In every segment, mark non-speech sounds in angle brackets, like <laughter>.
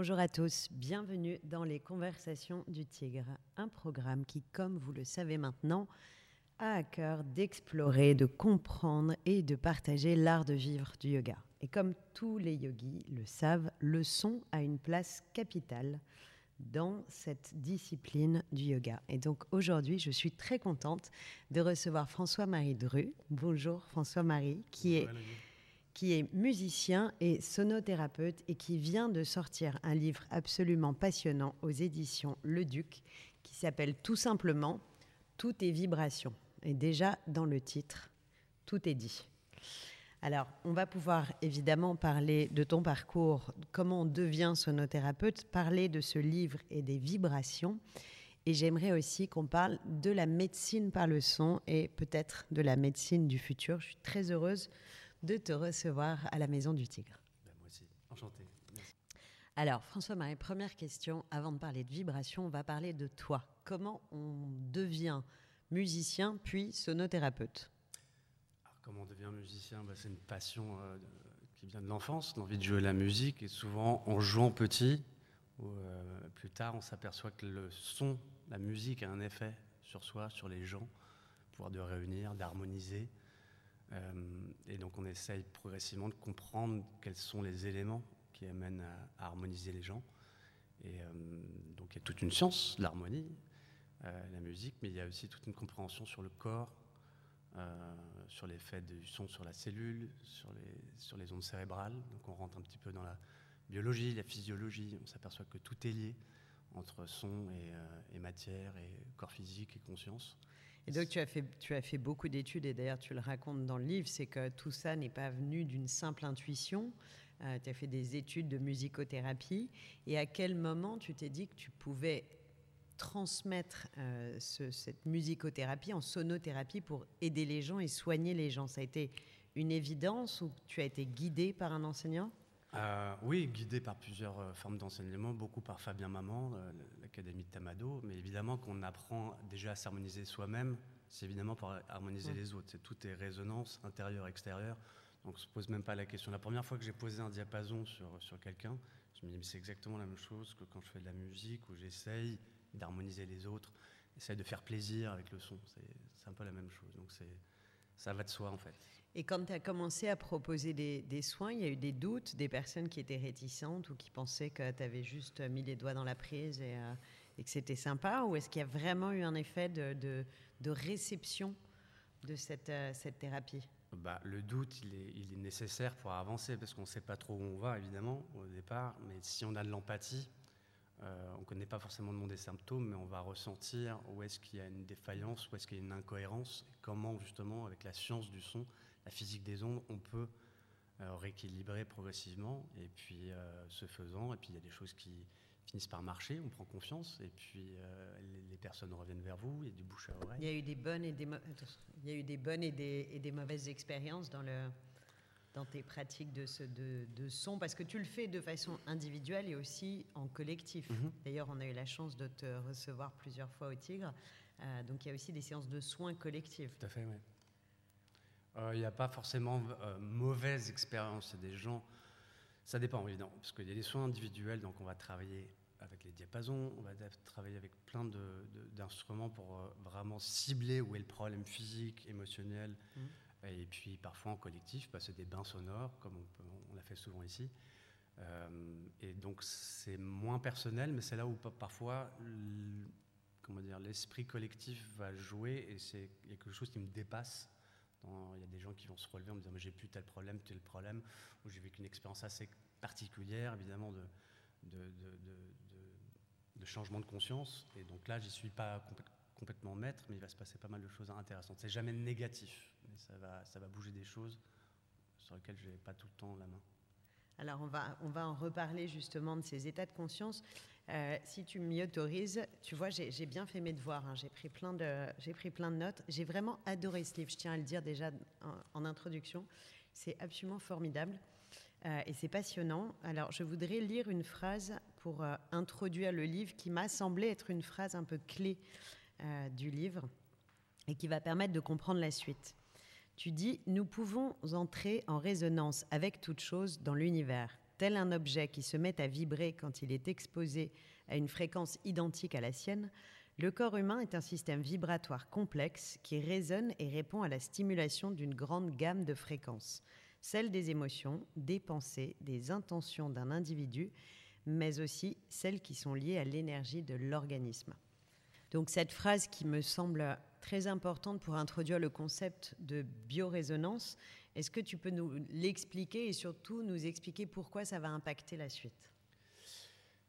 Bonjour à tous, bienvenue dans les Conversations du Tigre, un programme qui, comme vous le savez maintenant, a à cœur d'explorer, de comprendre et de partager l'art de vivre du yoga. Et comme tous les yogis le savent, le son a une place capitale dans cette discipline du yoga. Et donc aujourd'hui, je suis très contente de recevoir François-Marie Dru. Bonjour François-Marie, qui est, qui est musicien et sonothérapeute et qui vient de sortir un livre absolument passionnant aux éditions Le Duc qui s'appelle tout simplement Tout est vibration. Et déjà dans le titre, tout est dit. Alors, on va pouvoir évidemment parler de ton parcours, comment on devient sonothérapeute, parler de ce livre et des vibrations. Et j'aimerais aussi qu'on parle de la médecine par le son et peut-être de la médecine du futur. Je suis très heureuse de te recevoir à la Maison du Tigre. Ben, moi aussi, enchanté. Alors, François-Marie, première question. Avant de parler de vibrations, on va parler de toi. Comment on devient musicien puis sonothérapeute? Comment on devient musicien? Bah, C'est une passion euh, qui vient de l'enfance, l'envie de jouer la musique. Et souvent, en jouant petit, ou euh, plus tard, on s'aperçoit que le son, la musique a un effet sur soi, sur les gens, pouvoir de réunir, d'harmoniser. Euh, et donc, on essaye progressivement de comprendre quels sont les éléments qui amènent à, harmoniser les gens. Et donc, il y a toute une science, l'harmonie, la musique, mais il y a aussi toute une compréhension sur le corps, euh, sur l'effet du son sur la cellule, sur les, ondes cérébrales. Donc on rentre un petit peu dans la biologie, la physiologie. On s'aperçoit que tout est lié entre son et, euh, matière, et corps physique et conscience. Et donc tu as fait, tu as fait beaucoup d'études, et d'ailleurs tu le racontes dans le livre, c'est que tout ça n'est pas venu d'une simple intuition. Euh, tu as fait des études de musicothérapie. Et à quel moment tu t'es dit que tu pouvais transmettre euh, cette musicothérapie en sonothérapie pour aider les gens et soigner les gens? Ça a été une évidence ou tu as été guidé par un enseignant? Euh, Oui, guidé par plusieurs euh, formes d'enseignement, beaucoup par Fabien Maman, l'Académie de Tamado, mais évidemment qu'on apprend déjà à s'harmoniser soi-même, c'est évidemment pour harmoniser les autres. C'est tout est résonance intérieure, extérieure. Donc on ne se pose même pas la question. La première fois que j'ai posé un diapason sur, sur quelqu'un, je me dis, mais c'est exactement la même chose que quand je fais de la musique, où j'essaye d'harmoniser les autres, essayer de faire plaisir avec le son. C'est un peu la même chose. Donc ça va de soi en fait. Et quand tu as commencé à proposer des, soins, il y a eu des doutes, des personnes qui étaient réticentes ou qui pensaient que tu avais juste mis les doigts dans la prise et, euh, que c'était sympa Ou est-ce qu'il y a vraiment eu un effet de, réception de cette, euh, thérapie? Bah, le doute, il est, nécessaire pour avancer parce qu'on ne sait pas trop où on va, évidemment, au départ. Mais si on a de l'empathie, euh, on ne connaît pas forcément le nom des symptômes, mais on va ressentir où est-ce qu'il y a une défaillance, où est-ce qu'il y a une incohérence, et comment justement, avec la science du son, la physique des ondes, on peut euh, rééquilibrer progressivement, et puis euh, ce faisant, et puis il y a des choses qui finissent par marcher, on prend confiance, et puis les, personnes reviennent vers vous, il y a du bouche à oreille. Il y a eu des bonnes et des, il y a eu des, bonnes et des, et des mauvaises expériences dans le dans tes pratiques de, ce, de, son Parce que tu le fais de façon individuelle et aussi en collectif. Mhm. D'ailleurs, on a eu la chance de te recevoir plusieurs fois au Tigre. Euh, donc il y a aussi des séances de soins collectifs. Tout à fait, oui. Euh, il n'y a pas forcément euh, mauvaise expérience. des gens. Ça dépend, évidemment, parce qu'il y a des soins individuels, donc on va travailler avec les diapasons, on va travailler avec plein d'instruments pour vraiment cibler où est le problème physique, émotionnel. Mhm. Et puis parfois en collectif, bah, c'est des bains sonores, comme on, l'a fait souvent ici. Euh, et donc c'est moins personnel, mais c'est là où parfois comment dire, l'esprit collectif va jouer et c'est quelque chose qui me dépasse. Il y a des gens qui vont se relever en me disant j'ai plus tel problème, tel problème, ou j'ai vécu une expérience assez particulière, évidemment, de, de, de, de, changement de conscience. Et donc là, j'y suis pas complètement maître, mais il va se passer pas mal de choses intéressantes. C'est jamais négatif ça va, ça va bouger des choses sur lesquelles je n'ai pas tout le temps la main. Alors, on va, on va en reparler justement de ces états de conscience. Euh, si tu m'y autorises, tu vois, j'ai bien fait mes devoirs. Hein. J'ai pris, plein de, pris plein de notes. J'ai vraiment adoré ce livre. Je tiens à le dire déjà en, introduction. C'est absolument formidable euh, et c'est passionnant. Alors, je voudrais lire une phrase pour euh, introduire le livre qui m'a semblé être une phrase un peu clé du livre et qui va permettre de comprendre la suite. Tu dis, nous pouvons entrer en résonance avec toute chose dans l'univers. Tel un objet qui se met à vibrer quand il est exposé à une fréquence identique à la sienne, le corps humain est un système vibratoire complexe qui résonne et répond à la stimulation d'une grande gamme de fréquences, celles des émotions, des pensées, des intentions d'un individu, mais aussi celles qui sont liées à l'énergie de l'organisme. Donc cette phrase qui me semble très importante pour introduire le concept de biorésonance, est-ce que tu peux nous l'expliquer et surtout nous expliquer pourquoi ça va impacter la suite?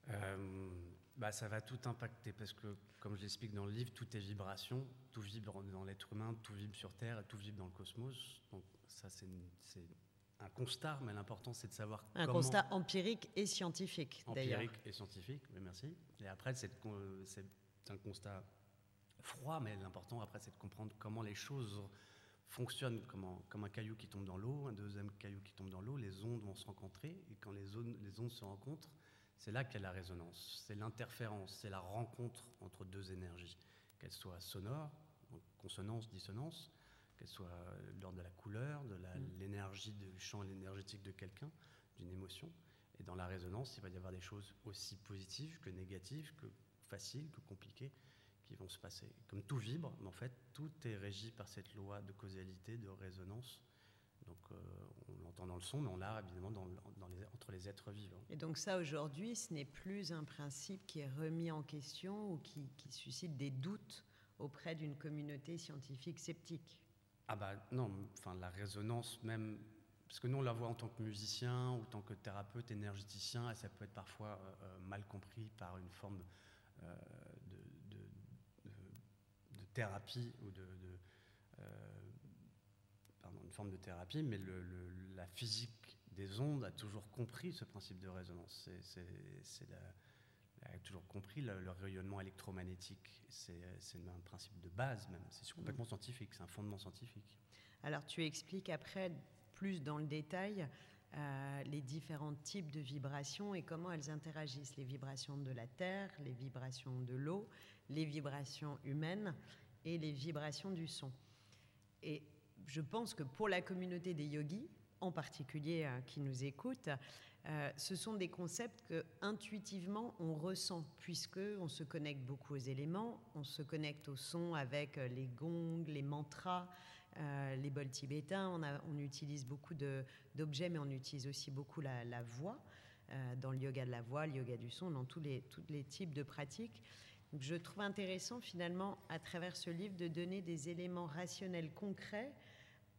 Euh, bah, Ça va tout impacter parce que, comme je l'explique dans le livre, tout est vibration, tout vibre dans l'être humain, tout vibre sur Terre, tout vibre dans le cosmos. Donc ça, c'est un constat, mais l'important, c'est de savoir un constat empirique et scientifique, d'ailleurs. Empirique et scientifique, oui, merci. Et après, c'est un constat froid, mais l'important, après, c'est de comprendre comment les choses fonctionnent, comment, comme un caillou qui tombe dans l'eau, un deuxième caillou qui tombe dans l'eau, les ondes vont se rencontrer, et quand les, les ondes se rencontrent, c'est là qu'est la résonance, c'est l'interférence, c'est la rencontre entre deux énergies, qu'elles soient sonores, consonance, dissonance, qu'elles soient lors de la couleur, de mm. l'énergie du champ énergétique de quelqu'un, d'une émotion. Et dans la résonance, il va y avoir des choses aussi positives que négatives, que faciles, que compliquées, qui vont se passer. Comme tout vibre, mais en fait, tout est régi par cette loi de causalité, de résonance donc euh, on l'entend dans le son, mais on l'a évidemment dans, les, entre les êtres vivants. Et donc ça, aujourd'hui, ce n'est plus un principe qui est remis en question ou qui, suscite des doutes auprès d'une communauté scientifique sceptique Ah bah non, enfin la résonance même, parce que nous on la voit en tant que musicien ou en tant que thérapeute, énergéticien, et ça peut être parfois euh, euh, mal compris par une forme de, thérapie ou de une forme de thérapie, mais la physique des ondes a toujours compris ce principe de résonance. C'est, a toujours compris le, rayonnement électromagnétique. C'est, un principe de base même. C'est complètement scientifique, c'est un fondement scientifique. Alors tu expliques après plus dans le détail euh, les différents types de vibrations et comment elles interagissent. Les vibrations de la Terre, les vibrations de l'eau, les vibrations humaines et les vibrations du son. Et je pense que pour la communauté des yogis, en particulier euh, qui nous écoutent, euh, ce sont des concepts que intuitivement on ressent, puisque on se connecte beaucoup aux éléments, on se connecte au son avec euh, les gongs, les mantras, les bols tibétains. On, utilise beaucoup d'objets, mais on utilise aussi beaucoup la, voix dans le yoga de la voix, le yoga du son, dans tous les, tous les types de pratiques. Je trouve intéressant finalement à travers ce livre de donner des éléments rationnels concrets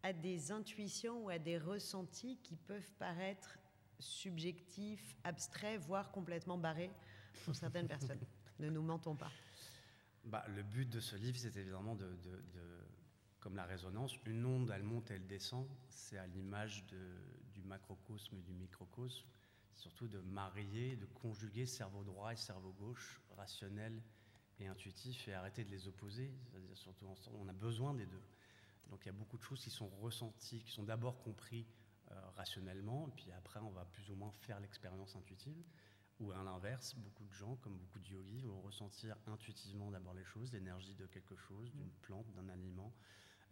à des intuitions ou à des ressentis qui peuvent paraître subjectifs, abstraits, voire complètement barrés pour certaines <laughs> personnes. Ne nous mentons pas. Bah, le but de ce livre, c'est évidemment de, comme la résonance, une onde, elle monte, elle descend. C'est à l'image du macrocosme et du microcosme. Surtout de marier, de conjuguer cerveau droit et cerveau gauche, rationnel et intuitif, et arrêter de les opposer. C'est-à-dire surtout ensemble, on a besoin des deux. Donc il y a beaucoup de choses qui sont ressenties, qui sont d'abord compris euh, rationnellement, et puis après on va plus ou moins faire l'expérience intuitive. Ou à l'inverse, beaucoup de gens, comme beaucoup de yogis, vont ressentir intuitivement d'abord les choses, l'énergie de quelque chose, d'une plante, d'un aliment,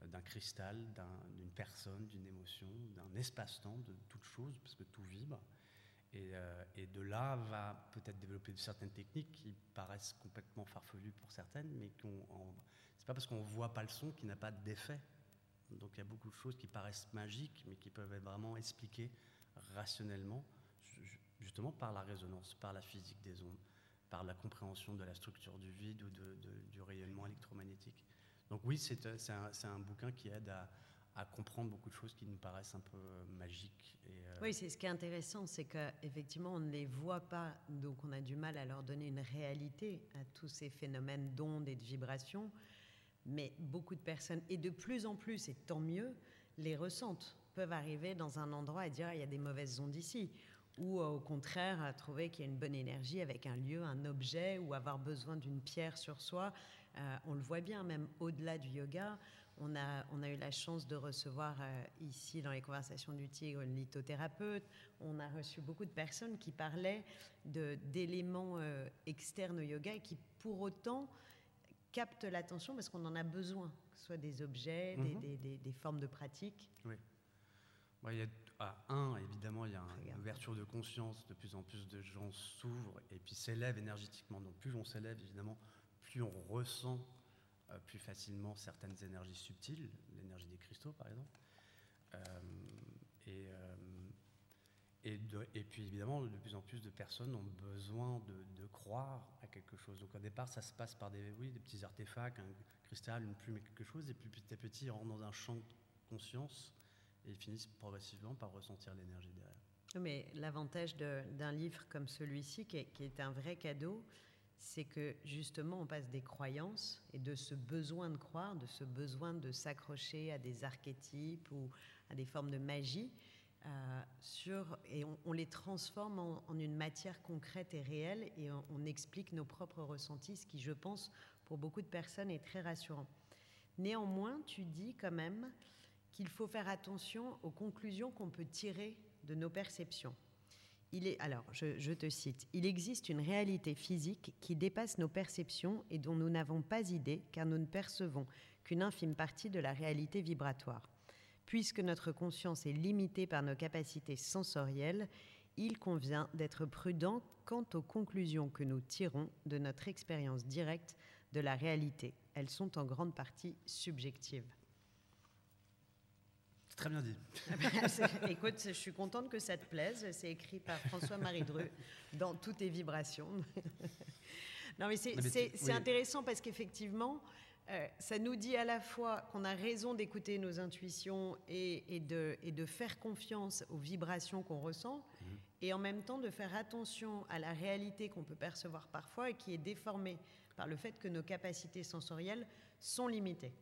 euh, d'un cristal, d'une personne, d'une émotion, d'un espace-temps, de toute chose, parce que tout vibre. Et, euh, et, de là va peut-être développer certaines techniques qui paraissent complètement farfelues pour certaines, mais ce n'est pas parce qu'on voit pas le son qu'il n'a pas d'effet donc il y a beaucoup de choses qui paraissent magiques, mais qui peuvent être vraiment expliquées rationnellement, justement par la résonance, par la physique des ondes, par la compréhension de la structure du vide ou du rayonnement électromagnétique. Donc oui, c'est un, bouquin qui aide à, comprendre beaucoup de choses qui nous paraissent un peu magiques. Euh, oui, c'est ce qui est intéressant, c'est qu'effectivement, on ne les voit pas, donc on a du mal à leur donner une réalité à tous ces phénomènes d'ondes et de vibrations mais beaucoup de personnes, et de plus en plus, et tant mieux, les ressentent, peuvent arriver dans un endroit et dire ah, il y a des mauvaises ondes ici, ou euh, au contraire trouver qu'il y a une bonne énergie avec un lieu, un objet, ou avoir besoin d'une pierre sur soi. Euh, on le voit bien, même au-delà du yoga. On a, on a eu la chance de recevoir euh, ici dans les conversations du tigre une lithothérapeute. On a reçu beaucoup de personnes qui parlaient d'éléments externes au yoga et qui pour autant capte l'attention parce qu'on en a besoin, que ce soit des objets, des, mhm. des, des, formes de pratique. Oui. il y a ah, un, évidemment, il y a une ouverture de conscience, de plus en plus de gens s'ouvrent et puis s'élèvent énergétiquement. Donc plus on s'élève, évidemment, plus on ressent euh, plus facilement certaines énergies subtiles, l'énergie des cristaux par exemple. Euh, et, euh, et, puis évidemment, de plus en plus de personnes ont besoin de, croire à quelque chose. Donc au départ, ça se passe par des, oui, des petits artefacts, un cristal, une plume et quelque chose, et puis petit à petit, ils rentrent dans un champ de conscience et ils finissent progressivement par ressentir l'énergie derrière. Mais l'avantage d'un livre comme celui-ci, qui, est un vrai cadeau, c'est que justement on passe des croyances et de ce besoin de croire, de ce besoin de s'accrocher à des archétypes ou à des formes de magie, euh, sur, et on, les transforme en, une matière concrète et réelle et on, on, explique nos propres ressentis, ce qui je pense pour beaucoup de personnes est très rassurant. Néanmoins, tu dis quand même qu'il faut faire attention aux conclusions qu'on peut tirer de nos perceptions. Il alors, je, te cite, Il existe une réalité physique qui dépasse nos perceptions et dont nous n'avons pas idée car nous ne percevons qu'une infime partie de la réalité vibratoire. Puisque notre conscience est limitée par nos capacités sensorielles, il convient d'être prudent quant aux conclusions que nous tirons de notre expérience directe de la réalité. Elles sont en grande partie subjectives. Très bien dit. <laughs> Écoute, je suis contente que ça te plaise. C'est écrit par François-Marie Dreux dans Toutes tes vibrations. <laughs> non, mais c'est intéressant parce qu'effectivement, euh, ça nous dit à la fois qu'on a raison d'écouter nos intuitions et, de, et, de, faire confiance aux vibrations qu'on ressent, mhm. et en même temps de faire attention à la réalité qu'on peut percevoir parfois et qui est déformée par le fait que nos capacités sensorielles sont limitées.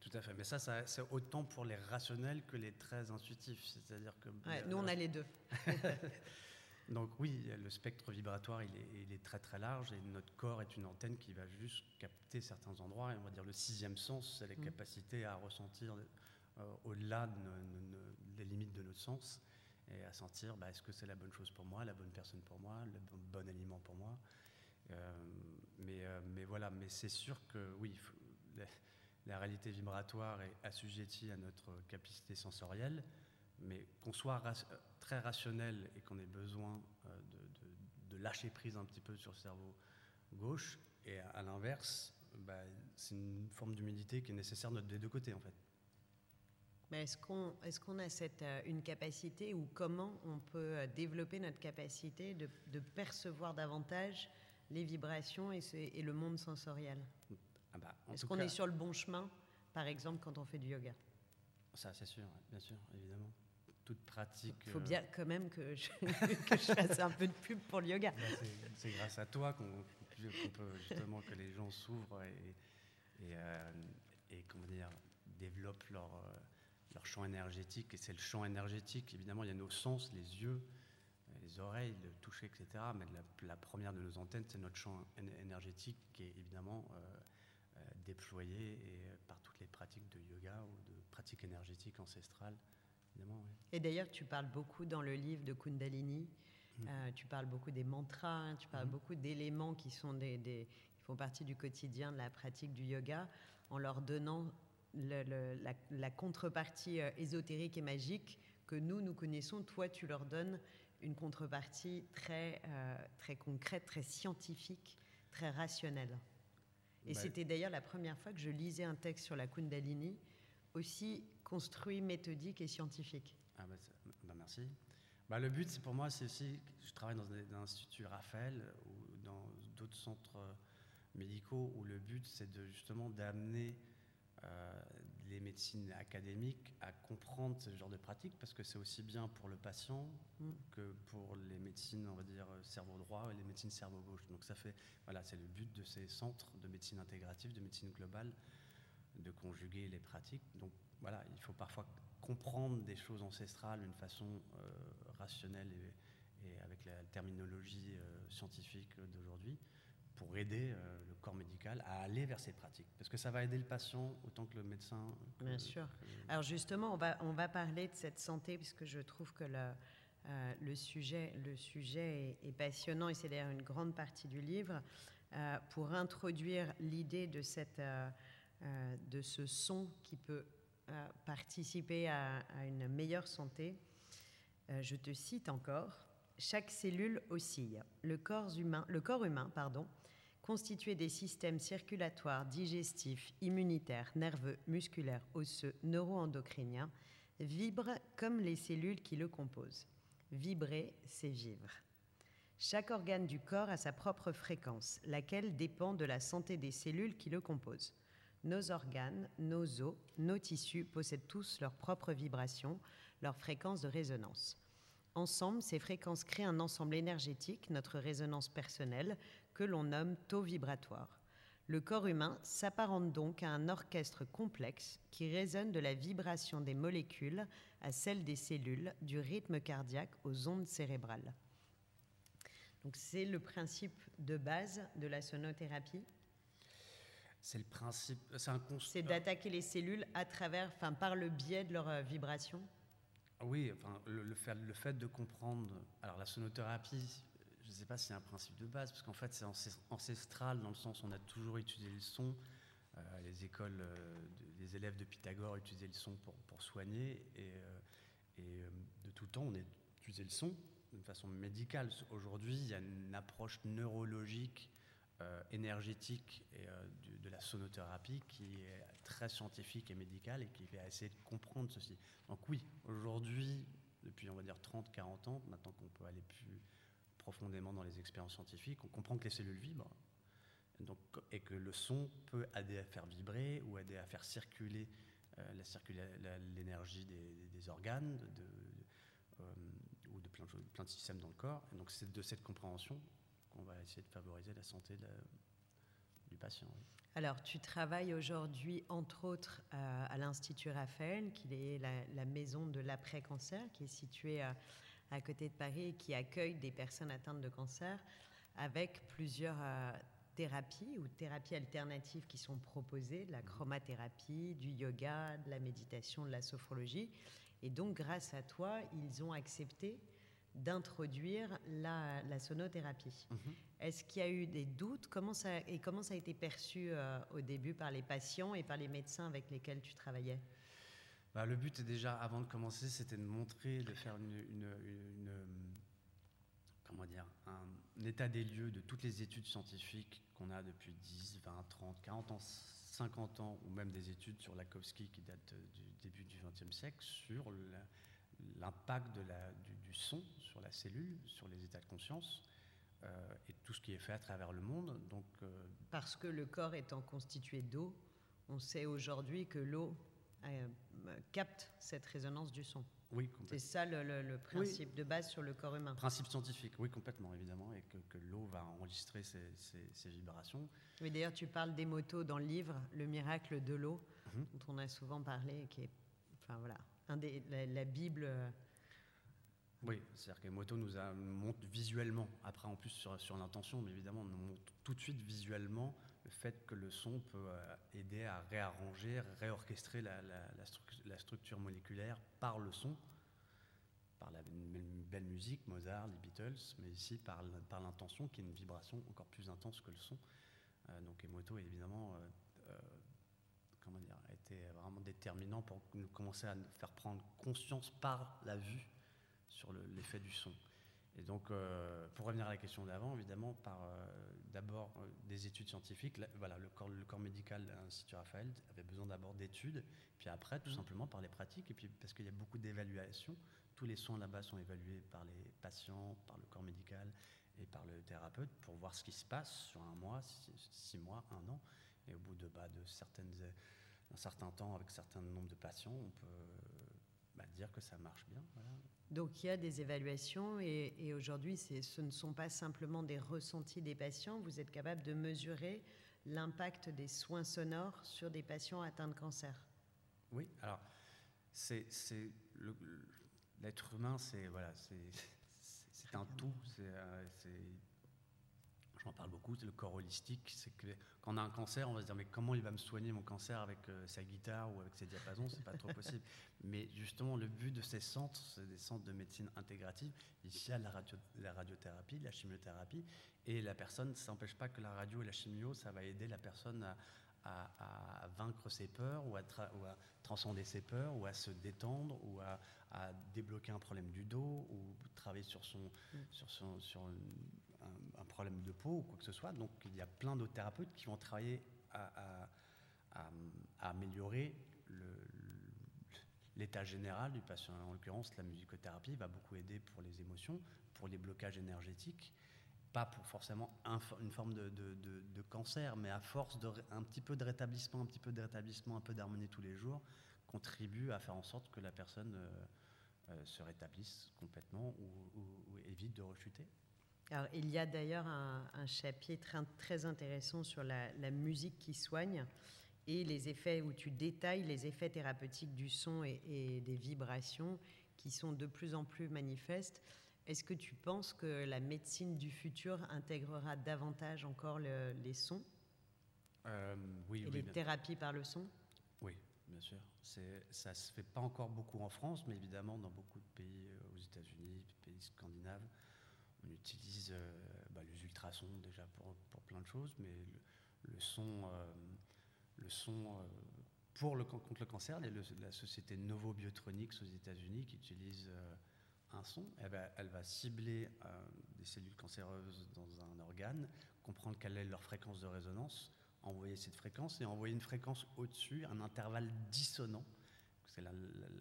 Tout à fait. Mais ça, c'est autant pour les rationnels que les très intuitifs. C'est-à-dire que. nous, on a les deux. <laughs> <laughs> Donc, oui, le spectre vibratoire, il est, très très large et notre corps est une antenne qui va juste capter certains endroits. Et on va dire le sixième sens, c'est la mm. capacité à ressentir euh, au-delà des limites de notre sens et à sentir bah, est-ce que c'est la bonne chose pour moi, la bonne personne pour moi, le bon, aliment pour moi. Euh, mais, euh, mais voilà, mais c'est sûr que oui, la réalité vibratoire est assujettie à notre capacité sensorielle, mais qu'on soit très rationnel et qu'on ait besoin euh, de, lâcher prise un petit peu sur le cerveau gauche, et à, l'inverse, bah, c'est une forme d'humilité qui est nécessaire des deux côtés en fait. Mais est-ce qu'on est a cette, euh, une capacité ou comment on peut euh, développer notre capacité de, percevoir davantage les vibrations et, et le monde sensoriel? Ah bah, Est-ce qu'on est sur le bon chemin, par exemple, quand on fait du yoga? Ça, c'est sûr, bien sûr, évidemment. Toute pratique. Il faut euh, bien quand même <laughs> que je, fasse un peu de pub pour le yoga. Bah, c'est grâce à toi qu'on peut justement que les gens s'ouvrent et, et, euh, comment dire, développent leur, euh, leur champ énergétique. Et c'est le champ énergétique, évidemment, il y a nos sens, les yeux, les oreilles, le toucher, etc. Mais la, première de nos antennes, c'est notre champ énergétique qui est évidemment déployé et euh, par toutes les pratiques de yoga ou de pratiques énergétiques ancestrales. Évidemment, Et d'ailleurs, tu parles beaucoup dans le livre de Kundalini, mmh. euh, tu parles beaucoup des mantras, hein, tu parles mmh. beaucoup d'éléments qui, sont des, des, qui font partie du quotidien de la pratique du yoga, en leur donnant le, la, contrepartie euh, ésotérique et magique que nous, nous connaissons. Toi, tu leur donnes une contrepartie très, très concrète, très scientifique, très rationnelle. Et bah, c'était d'ailleurs la première fois que je lisais un texte sur la Kundalini, aussi construit, méthodique et scientifique. Ah bah, bah merci. Bah, le but, c'est pour moi, c'est aussi, je travaille dans l'Institut Raphaël ou dans d'autres centres euh, médicaux où le but, c'est de, justement d'amener euh, les médecines académiques à comprendre ce genre de pratique parce que c'est aussi bien pour le patient mm. que pour les médecines, on va dire, cerveau droit et les médecines cerveau gauche. Donc ça fait, voilà, c'est le but de ces centres de médecine intégrative, de médecine globale, de conjuguer les pratiques. Donc voilà, il faut parfois comprendre des choses ancestrales d'une façon euh, rationnelle et, et, avec la terminologie euh, scientifique d'aujourd'hui pour aider euh, le corps médical à aller vers ces pratiques. Parce que ça va aider le patient autant que le médecin. Bien sûr. Alors justement, on va, on va parler de cette santé, puisque je trouve que le, euh, le sujet, le sujet est, passionnant, et c'est d'ailleurs une grande partie du livre, euh, pour introduire l'idée de, cette, de ce son qui peut participer à, à, une meilleure santé. Euh, je te cite encore. Chaque cellule oscille. Le corps humain, le corps humain pardon, constitué des systèmes circulatoires, digestifs, immunitaires, nerveux, musculaires, osseux, neuroendocriniens, vibre comme les cellules qui le composent. Vibrer, c'est vivre. Chaque organe du corps a sa propre fréquence, laquelle dépend de la santé des cellules qui le composent. Nos organes, nos os, nos tissus possèdent tous leur propre vibration, leur fréquence de résonance. Ensemble, ces fréquences créent un ensemble énergétique, notre résonance personnelle, que l'on nomme taux vibratoire. Le corps humain s'apparente donc à un orchestre complexe qui résonne de la vibration des molécules à celle des cellules, du rythme cardiaque aux ondes cérébrales. Donc c'est le principe de base de la sonothérapie? C'est le principe, c'est un C'est d'attaquer les cellules à travers, enfin par le biais de leur euh, vibration? Oui, enfin, le, fait, le fait de comprendre. Alors la sonothérapie, je ne sais pas si c'est un principe de base, parce qu'en fait c'est ancestral dans le sens où on a toujours utilisé le son. Euh, les écoles, euh, des élèves de Pythagore utilisaient le son pour, soigner, et, et de tout temps on a utilisé le son d'une façon médicale. Aujourd'hui, il y a une approche neurologique euh, énergétique euh, de, la sonothérapie qui est très scientifique et médicale et qui va essayer de comprendre ceci. Donc oui, aujourd'hui, depuis on va dire 30-40 ans, maintenant qu'on peut aller plus profondément dans les expériences scientifiques, on comprend que les cellules vibrent donc, et que le son peut aider à faire vibrer ou aider à faire circuler euh, l'énergie des, organes de, ou de plein, de systèmes dans le corps. Donc c'est de cette compréhension on va essayer de favoriser la santé du patient. Alors, tu travailles aujourd'hui, entre autres, euh, à l'Institut Raphaël, qui est la, maison de l'après-cancer, qui est située à, euh, à, côté de Paris et qui accueille des personnes atteintes de cancer, avec plusieurs euh, thérapies ou thérapies alternatives qui sont proposées, de la chromathérapie, du yoga, de la méditation, de la sophrologie. Et donc, grâce à toi, ils ont accepté d'introduire la, sonothérapie. Mhm. Est-ce qu'il y a eu des doutes? Comment ça, et comment ça a été perçu euh, au début par les patients et par les médecins avec lesquels tu travaillais? Bah, Le but, déjà, avant de commencer, c'était de montrer, de faire une, comment dire, un, état des lieux de toutes les études scientifiques qu'on a depuis 10, 20, 30, 40 ans, 50 ans, ou même des études sur Lakowski qui datent du début du XXe siècle, sur l'impact du, son sur la cellule, sur les états de conscience, euh, et tout ce qui est fait à travers le monde. Euh, Parce que le corps étant constitué d'eau, on sait aujourd'hui que l'eau euh, capte cette résonance du son. Oui, C'est ça le, principe de base sur le corps humain. Principe scientifique, oui, complètement, évidemment, et que, l'eau va enregistrer ces, vibrations. Oui, d'ailleurs, tu parles des motos dans le livre, Le miracle de l'eau, mhm. dont on a souvent parlé, qui est, enfin voilà, la, Bible. Euh, oui, c'est-à-dire que Moto nous, a, montre visuellement, après en plus sur, sur l'intention, mais évidemment, nous montre tout de suite visuellement le fait que le son peut euh, aider à réarranger, réorchestrer la, structure moléculaire par le son, par la belle musique, Mozart, les Beatles, mais ici par, l'intention qui est une vibration encore plus intense que le son. Euh, donc Emoto évidemment comment dire, a été vraiment déterminant pour nous commencer à nous faire prendre conscience par la vue sur l'effet du son. Et donc, euh, pour revenir à la question d'avant, évidemment, par euh, d'abord euh, des études scientifiques, voilà, le corps, le corps médical de l'Institut Raphaël avait besoin d'abord d'études, puis après, tout mmh. simplement par les pratiques, et puis parce qu'il y a beaucoup d'évaluations. Tous les soins là-bas sont évalués par les patients, par le corps médical et par le thérapeute pour voir ce qui se passe sur un mois, six mois, un an. Et au bout de, bah, de certaines, un certain temps, avec un certain nombre de patients, on peut bah, dire que ça marche bien. Donc il y a des évaluations et, et aujourd'hui, ce ne sont pas simplement des ressentis des patients. Vous êtes capable de mesurer l'impact des soins sonores sur des patients atteints de cancer. Oui, alors c'est l'être humain, c'est voilà, c'est un tout. C'est euh, j'en parle beaucoup, c'est le corps holistique. C'est que quand on a un cancer, on va se dire mais comment il va me soigner mon cancer avec euh, sa guitare ou avec ses diapasons C'est pas trop possible. <laughs> Mais justement, le but de ces centres, c'est des centres de médecine intégrative. Ici, il y a la, radio, la radiothérapie, la chimiothérapie, et la personne, ça n'empêche pas que la radio et la chimio, ça va aider la personne à, à, vaincre ses peurs ou à, transcender ses peurs ou à se détendre ou à, débloquer un problème du dos ou travailler sur, son, mm. sur, son, sur un, problème de peau ou quoi que ce soit. Donc il y a plein d'autres thérapeutes qui vont travailler à, améliorer l'état général du patient. En l'occurrence, la musicothérapie va beaucoup aider pour les émotions, pour les blocages énergétiques pas pour forcément une forme de, cancer, mais à force de un petit peu de rétablissement, un petit peu de rétablissement, un peu d'harmonie tous les jours, contribue à faire en sorte que la personne euh, euh, se rétablisse complètement ou, évite de rechuter. Alors, il y a d'ailleurs un, chapitre très intéressant sur la, musique qui soigne et les effets où tu détailles les effets thérapeutiques du son et, et des vibrations qui sont de plus en plus manifestes. Est-ce que tu penses que la médecine du futur intégrera davantage encore les sons euh, oui, et les thérapies par le son? Oui, bien sûr. Ça ne se fait pas encore beaucoup en France, mais évidemment dans beaucoup de pays, euh, aux États-Unis, pays scandinaves, on utilise euh, bah, les ultrasons déjà pour, pour, plein de choses, mais le, son, le son pour le, contre le cancer, la société Novo Biotronics aux États-Unis qui utilise un son, elle va, cibler euh, des cellules cancéreuses dans un organe, comprendre quelle est leur fréquence de résonance, envoyer cette fréquence et envoyer une fréquence au-dessus, un intervalle dissonant. C'est la,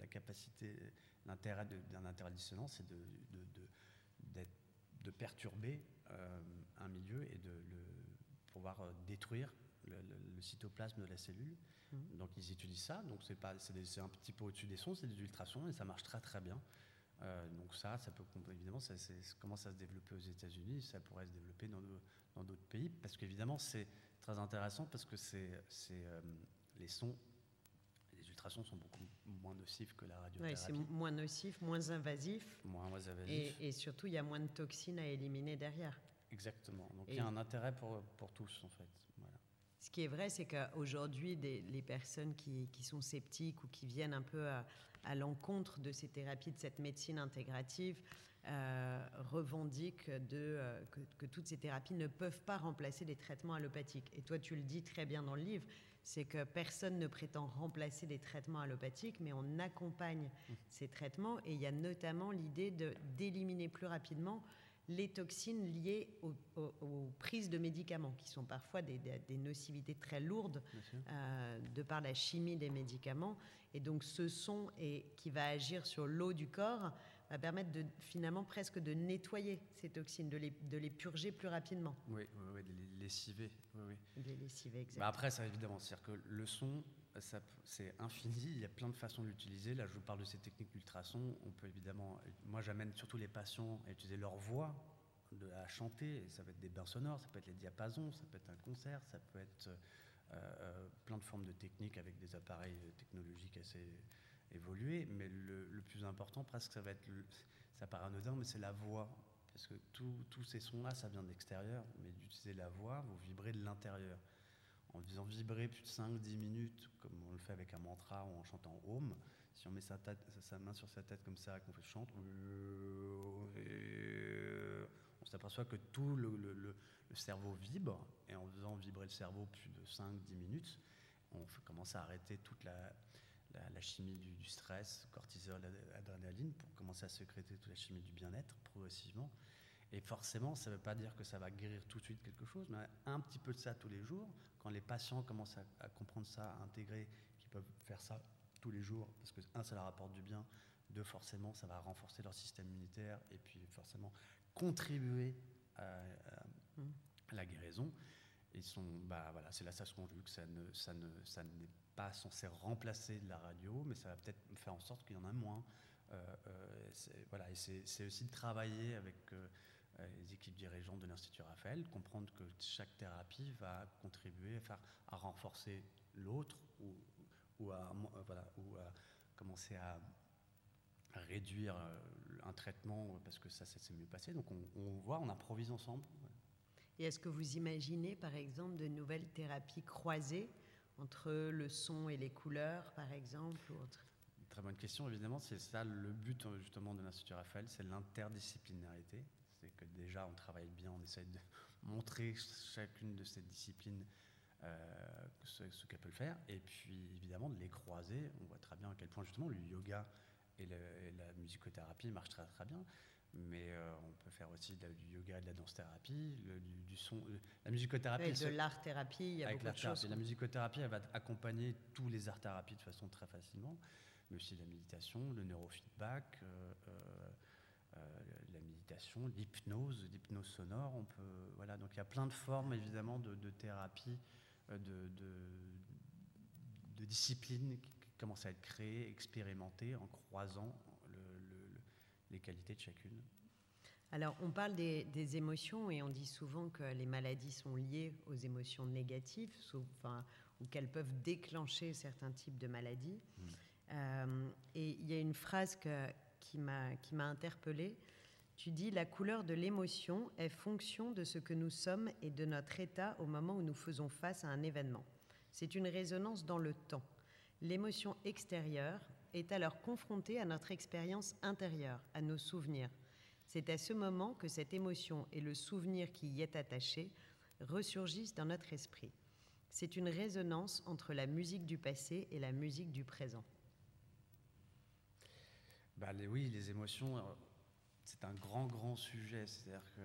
capacité, l'intérêt d'un intervalle dissonant, c'est de, perturber euh, un milieu et de le, pouvoir euh, détruire le, cytoplasme de la cellule. Mmh. Donc ils utilisent ça, donc c'est un petit peu au-dessus des sons, c'est des ultrasons et ça marche très très bien. Euh, donc ça, ça peut évidemment, ça, commence à se développer aux États-Unis, ça pourrait se développer dans d'autres pays, parce qu'évidemment c'est très intéressant parce que c'est euh, les sons, ultrasons sont beaucoup moins nocifs que la radiothérapie. c'est moins nocif, moins invasif. Moins, invasif. Et, surtout, il y a moins de toxines à éliminer derrière. Exactement. Donc il y a un intérêt pour, pour tous en fait. Ce qui est vrai, c'est qu'aujourd'hui, les personnes qui, qui, sont sceptiques ou qui viennent un peu à, à l'encontre de ces thérapies, de cette médecine intégrative, euh, revendique de, euh, que, toutes ces thérapies ne peuvent pas remplacer les traitements allopathiques. Et toi, tu le dis très bien dans le livre, c'est que personne ne prétend remplacer les traitements allopathiques, mais on accompagne mmh. ces traitements. Et il y a notamment l'idée d'éliminer plus rapidement les toxines liées aux, prises de médicaments, qui sont parfois des, nocivités très lourdes euh, de par la chimie des médicaments. Et donc ce son et, qui va agir sur l'eau du corps va permettre de, finalement presque de nettoyer ces toxines, de les, de les purger plus rapidement. Oui, oui, de les lessiver. Oui, oui. les lessiver, exactement. Bah après, ça évidemment, c'est-à-dire que le son, c'est infini, il y a plein de façons de l'utiliser. Là, je vous parle de ces techniques d'ultrasons. On peut évidemment, moi j'amène surtout les patients à utiliser leur voix, de, à chanter. Ça peut être des bains sonores, ça peut être les diapasons, ça peut être un concert, ça peut être euh, euh, plein de formes de techniques avec des appareils technologiques assez évolués. Mais le, plus important, presque, ça va être, ça paraît anodin, mais c'est la voix. Parce que tous ces sons-là, ça vient de l'extérieur, mais d'utiliser la voix, vous vibrez de l'intérieur en faisant vibrer plus de 5-10 minutes, comme on le fait avec un mantra ou en chantant Om, si on met sa main sur sa tête comme ça, qu'on fait chante, on s'aperçoit que tout le, cerveau vibre, et en faisant vibrer le cerveau plus de 5-10 minutes, on commence à arrêter toute la, chimie du, stress, cortisol, adrénaline, pour commencer à sécréter toute la chimie du bien-être progressivement. Et forcément, ça ne veut pas dire que ça va guérir tout de suite quelque chose, mais un petit peu de ça tous les jours. Quand les patients commencent à, comprendre ça, à intégrer qu'ils peuvent faire ça tous les jours, parce que, un, ça leur apporte du bien, deux, forcément, ça va renforcer leur système immunitaire, et puis forcément contribuer à, la guérison. Bah c'est là ça se conjugue, ça ne, ça ne, n'est pas censé remplacer la radio, mais ça va peut-être faire en sorte qu'il y en a moins. Euh, euh, voilà, et c'est aussi de travailler avec euh, les équipes dirigeantes de l'Institut Raphaël, comprendre que chaque thérapie va contribuer à, faire, à renforcer l'autre ou, à, voilà, ou à commencer à, réduire un traitement parce que ça s'est mieux passé. Donc on, voit, on improvise ensemble. Et est-ce que vous imaginez par exemple de nouvelles thérapies croisées entre le son et les couleurs par exemple ou autre? Très bonne question, évidemment, c'est ça le but justement de l'Institut Raphaël, c'est l'interdisciplinarité. C'est que déjà on travaille bien, on essaie de montrer chacune de ces disciplines ce, ce qu'elle peut faire. Et puis évidemment de les croiser. On voit très bien à quel point justement le yoga et, la musicothérapie marchent très très bien mais on peut faire aussi du yoga, de la danse-thérapie, du, son. la musicothérapie. Avec de l'art-thérapie, il y a beaucoup de choses. La musicothérapie, elle va accompagner tous les arts-thérapies de façon très facilement, mais aussi la méditation, le neurofeedback, euh, euh, la méditation, l'hypnose, l'hypnose sonore. On peut, voilà, donc il y a plein de formes évidemment de, thérapie, de, de, de disciplines qui commencent à être créées, expérimentées en croisant les qualités de chacune. Alors, on parle des, émotions et on dit souvent que les maladies sont liées aux émotions négatives, enfin, ou qu'elles peuvent déclencher certains types de maladies. Hmm. Euh, et il y a une phrase que, qui m'a interpellée. Tu dis la couleur de l'émotion est fonction de ce que nous sommes et de notre état au moment où nous faisons face à un événement. C'est une résonance dans le temps. L'émotion extérieure est alors confrontée à notre expérience intérieure, à nos souvenirs. C'est à ce moment que cette émotion et le souvenir qui y est attaché ressurgissent dans notre esprit. C'est une résonance entre la musique du passé et la musique du présent. Bah, oui, les émotions, euh, c'est un grand, grand sujet. C'est-à-dire que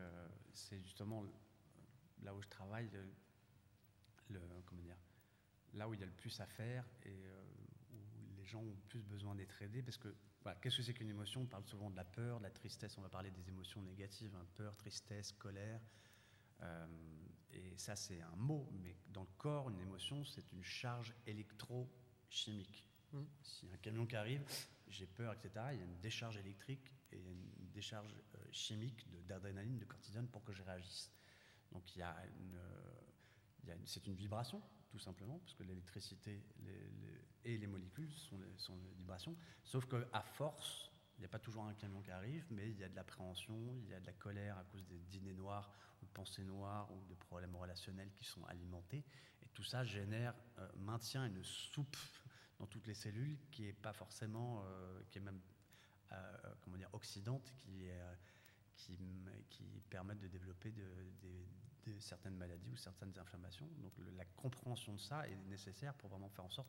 c'est justement là où je travaille, là où il y a le plus à faire et euh, les gens ont plus besoin d'être aidés parce que qu'est-ce que c'est qu'une émotion? On parle souvent de la peur, de la tristesse, on va parler des émotions négatives, hein, peur, tristesse, colère. Euh, et ça, c'est un mot, mais dans le corps, une émotion, c'est une charge électrochimique. Mmh. Si un camion qui arrive, j'ai peur, etc., il y a une décharge électrique et une décharge euh, chimique d'adrénaline, de, cortisone pour que je réagisse. Donc il y a une, c'est une vibration, tout simplement, parce que l'électricité et les molécules sont, les, les vibrations. Sauf qu'à force, il n'y a pas toujours un camion qui arrive, mais il y a de l'appréhension, il y a de la colère à cause des dîners noirs ou de pensées noires ou de problèmes relationnels qui sont alimentés. Et tout ça génère, euh, maintient une soupe dans toutes les cellules qui est pas forcément, euh, qui est même, euh, comment dire, oxydante, qui, est, qui, qui de développer de, certaines maladies ou certaines inflammations. Donc la compréhension de ça est nécessaire pour vraiment faire en sorte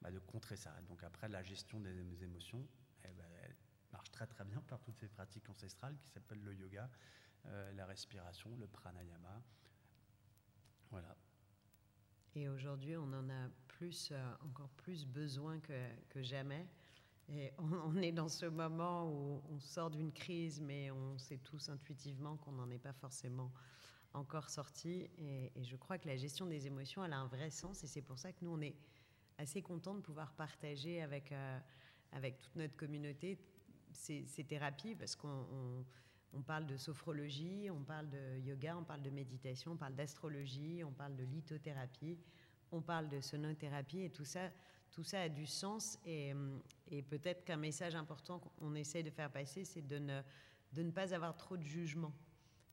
bah, de contrer ça. Donc après, la gestion des, émotions, eh ben, elle marche très très bien par toutes ces pratiques ancestrales qui s'appellent le yoga, euh, la respiration, le pranayama. Voilà. Et aujourd'hui, on en a plus, euh, encore plus besoin que jamais. Et on, est dans ce moment où on sort d'une crise, mais on sait tous intuitivement qu'on n'en est pas forcément encore sorti. Et, je crois que la gestion des émotions, elle a un vrai sens. Et c'est pour ça que nous, on est assez contents de pouvoir partager avec, euh, avec toute notre communauté ces, thérapies, parce qu'on on, parle de sophrologie, on parle de yoga, on parle de méditation, on parle d'astrologie, on parle de lithothérapie, on parle de sonothérapie, et tout ça, tout ça a du sens. Et, et peut-être qu'un message important qu'on essaie de faire passer, c'est de ne, de ne pas avoir trop de jugement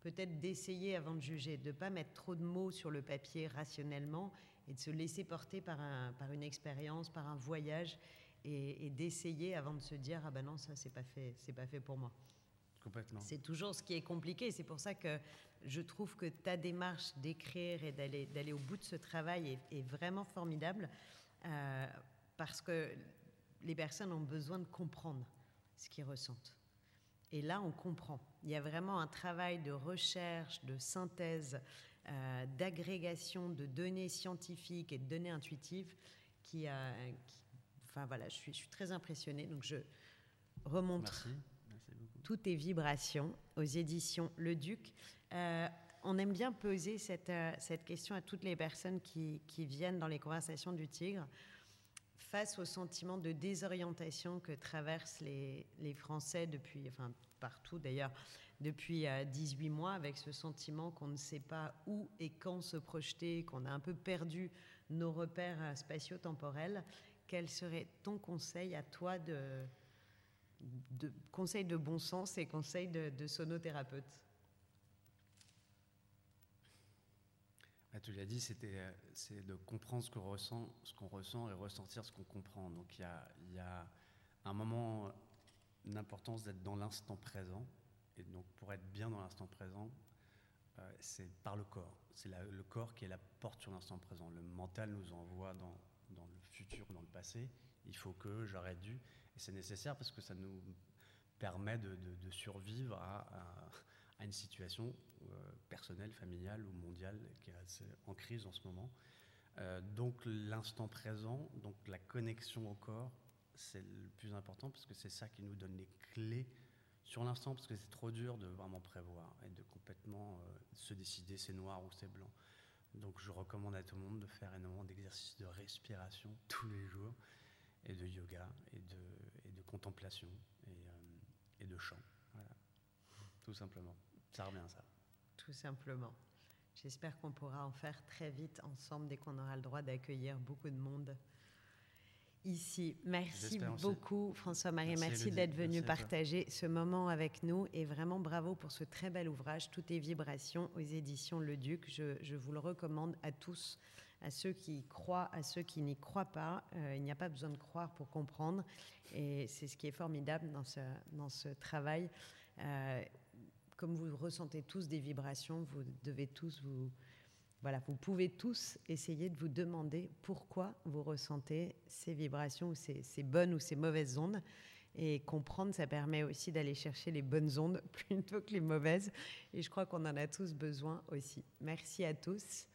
peut-être d'essayer avant de juger, de ne pas mettre trop de mots sur le papier rationnellement et de se laisser porter par, un, par une expérience, par un voyage et, d'essayer avant de se dire ah ben non ça c'est pas fait c'est pas fait pour moi. Complètement. C'est toujours ce qui est compliqué. C'est pour ça que je trouve que ta démarche d'écrire et d'aller d'aller au bout de ce travail est, vraiment formidable euh, parce que les personnes ont besoin de comprendre ce qu'ils ressentent. Et là, on comprend. Il y a vraiment un travail de recherche, de synthèse, euh, d'agrégation de données scientifiques et de données intuitives qui, enfin voilà, je suis, je suis, très impressionnée. Donc je remonte toutes tes vibrations aux éditions Le Duc. Euh, on aime bien poser cette, euh, cette, question à toutes les personnes qui, qui, viennent dans les conversations du Tigre face au sentiment de désorientation que traversent les, les Français depuis, enfin partout d'ailleurs, depuis 18 euh, mois, avec ce sentiment qu'on ne sait pas où et quand se projeter, qu'on a un peu perdu nos repères euh, spatio-temporels, quel serait ton conseil à toi de, conseil de bon sens et conseil de, sonothérapeute? Ah, tu l'as dit, c'était, euh, c'est de comprendre ce qu'on ressent, ce qu'on ressent et ressentir ce qu'on comprend. Donc il y a, y a, un moment d'importance d'être dans l'instant présent. Et donc pour être bien dans l'instant présent, euh, c'est par le corps. C'est le corps qui est la porte sur l'instant présent. Le mental nous envoie dans, dans le futur, dans le passé. Il faut que j'aurais dû. Et c'est nécessaire parce que ça nous permet de, de, survivre à, à, une situation euh, personnelle, familiale ou mondiale qui est en crise en ce moment. Euh, donc l'instant présent, donc la connexion au corps, c'est le plus important parce que c'est ça qui nous donne les clés sur l'instant parce que c'est trop dur de vraiment prévoir et de complètement euh, se décider c'est noir ou c'est blanc. Donc je recommande à tout le monde de faire énormément d'exercices de respiration <laughs> tous les jours et de yoga et de, et de contemplation et, euh, et de chant. Voilà. Tout simplement. Ça revient à ça. Tout simplement. J'espère qu'on pourra en faire très vite ensemble dès qu'on aura le droit d'accueillir beaucoup de monde ici. Merci beaucoup François-Marie, merci, d'être venu partager ce moment avec nous et vraiment bravo pour ce très bel ouvrage, Toutes les vibrations aux éditions Le Duc. Je, vous le recommande à tous, à ceux qui y croient, à ceux qui n'y croient pas. Euh, il n'y a pas besoin de croire pour comprendre et c'est ce qui est formidable dans ce, dans ce travail. Euh, comme vous ressentez tous des vibrations, vous devez tous vous... Voilà, vous pouvez tous essayer de vous demander pourquoi vous ressentez ces vibrations, ou ces, ces bonnes ou ces mauvaises ondes. Et comprendre, ça permet aussi d'aller chercher les bonnes ondes <laughs> plutôt que les mauvaises. Et je crois qu'on en a tous besoin aussi. Merci à tous.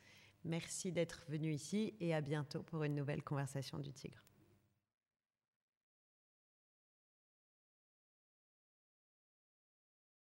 Merci d'être venus ici et à bientôt pour une nouvelle conversation du Tigre.